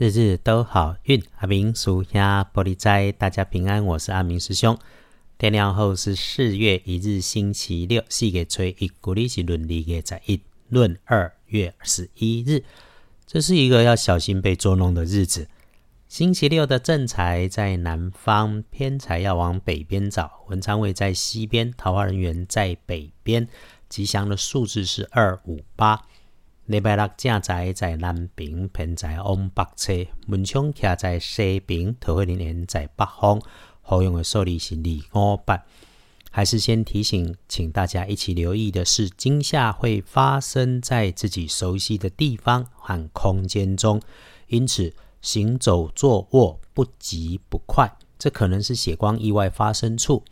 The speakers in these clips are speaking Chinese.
日日都好运。阿明属下玻璃斋，大家平安。我是阿明师兄。天亮后是四月一日，星期六。四月初一，古历是闰历月在一闰二月十一日，这是一个要小心被捉弄的日子。星期六的正财在南方，偏财要往北边找。文昌位在西边，桃花人员在北边。吉祥的数字是二五八。礼拜六正在在南边，偏在往北侧；门窗徛在西边，桃花人员在北方。好用的数字是二五八。还是先提醒，请大家一起留意的是，惊吓会发生在自己熟悉的地方和空间中，因此行走坐卧不急不快，这可能是血光意外发生处。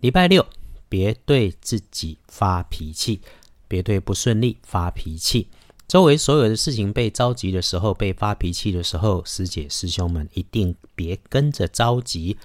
礼拜六。别对自己发脾气，别对不顺利发脾气。周围所有的事情被着急的时候，被发脾气的时候，师姐师兄们一定别跟着着急。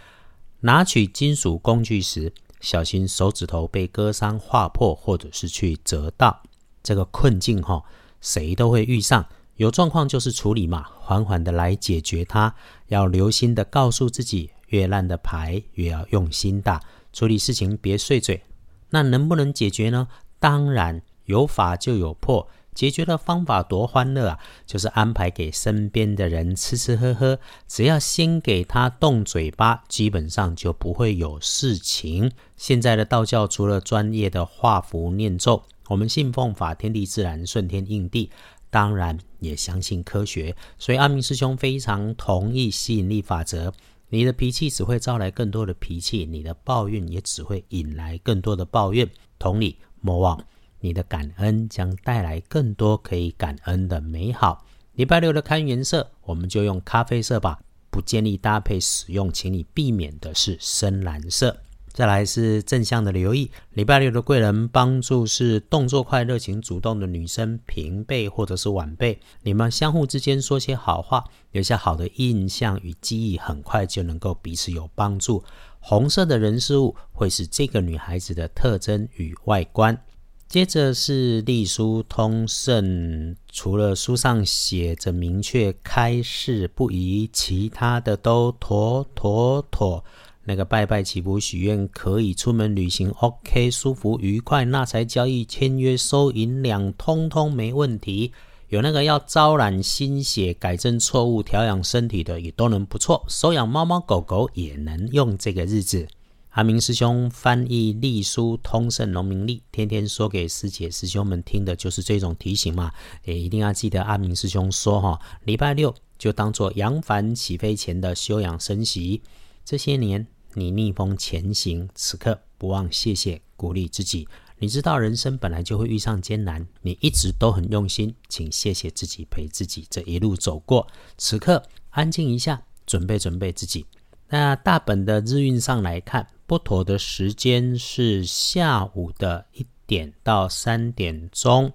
拿取金属工具时，小心手指头被割伤、划破，或者是去折到。这个困境哈，谁都会遇上。有状况就是处理嘛，缓缓的来解决它。要留心的告诉自己，越烂的牌越要用心打。处理事情别碎嘴，那能不能解决呢？当然有法就有破，解决的方法多欢乐啊！就是安排给身边的人吃吃喝喝，只要先给他动嘴巴，基本上就不会有事情。现在的道教除了专业的画符念咒，我们信奉法天地自然顺天应地，当然也相信科学，所以阿明师兄非常同意吸引力法则。你的脾气只会招来更多的脾气，你的抱怨也只会引来更多的抱怨。同理，莫忘你的感恩将带来更多可以感恩的美好。礼拜六的看颜色，我们就用咖啡色吧，不建议搭配使用，请你避免的是深蓝色。再来是正向的留意，礼拜六的贵人帮助是动作快、热情主动的女生、平辈或者是晚辈，你们相互之间说些好话，留下好的印象与记忆，很快就能够彼此有帮助。红色的人事物会是这个女孩子的特征与外观。接着是隶书通胜，除了书上写着明确开示不宜，其他的都妥妥妥。那个拜拜祈福许愿可以出门旅行，OK，舒服愉快，那才交易签约收银两，通通没问题。有那个要招揽心血、改正错误、调养身体的，也都能不错。收养猫猫狗狗也能用这个日子。阿明师兄翻译隶书通胜农民历，天天说给师姐师兄们听的就是这种提醒嘛，也一定要记得阿明师兄说哈，礼拜六就当做扬帆起飞前的休养生息。这些年。你逆风前行，此刻不忘谢谢鼓励自己。你知道人生本来就会遇上艰难，你一直都很用心，请谢谢自己陪自己这一路走过。此刻安静一下，准备准备自己。那大本的日运上来看，不妥的时间是下午的一点到三点钟，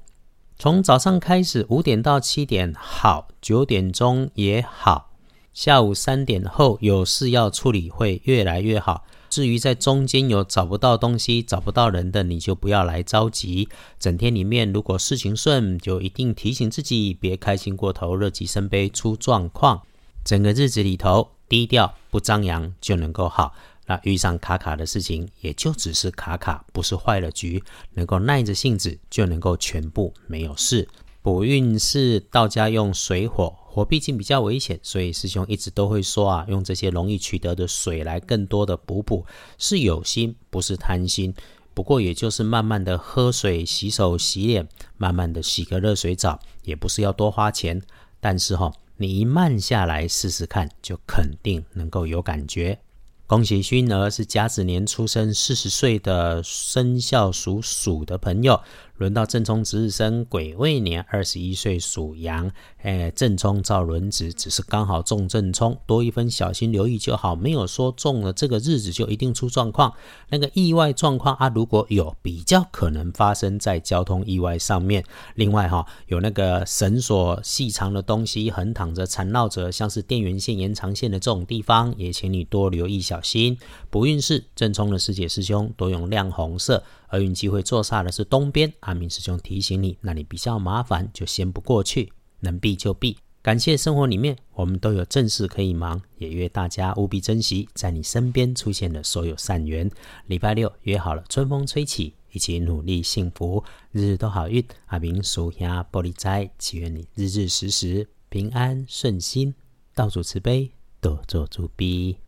从早上开始五点到七点好，九点钟也好。下午三点后有事要处理，会越来越好。至于在中间有找不到东西、找不到人的，你就不要来着急。整天里面如果事情顺，就一定提醒自己别开心过头，乐极生悲出状况。整个日子里头低调不张扬就能够好。那遇上卡卡的事情，也就只是卡卡，不是坏了局。能够耐着性子，就能够全部没有事。补运是道家用水火。火毕竟比较危险，所以师兄一直都会说啊，用这些容易取得的水来更多的补补，是有心不是贪心。不过也就是慢慢的喝水、洗手、洗脸，慢慢的洗个热水澡，也不是要多花钱。但是哈，你一慢下来试试看，就肯定能够有感觉。恭喜勋儿是甲子年出生，四十岁的生肖属鼠的朋友。轮到正冲值日生癸未年，二十一岁属羊，哎，正冲照轮子，只是刚好中正冲，多一分小心留意就好，没有说中了这个日子就一定出状况。那个意外状况啊，如果有，比较可能发生在交通意外上面。另外哈，有那个绳索细长的东西横躺着缠绕着，像是电源线、延长线的这种地方，也请你多留意小心。不运势正冲的师姐师兄多用亮红色。而运机会坐煞的是东边啊，阿明师兄提醒你，那里比较麻烦，就先不过去，能避就避。感谢生活里面我们都有正事可以忙，也约大家务必珍惜在你身边出现的所有善缘。礼拜六约好了，春风吹起，一起努力幸福，日日都好运。阿明属下玻璃斋，祈愿你日日时时平安顺心，道主慈悲，多做主逼。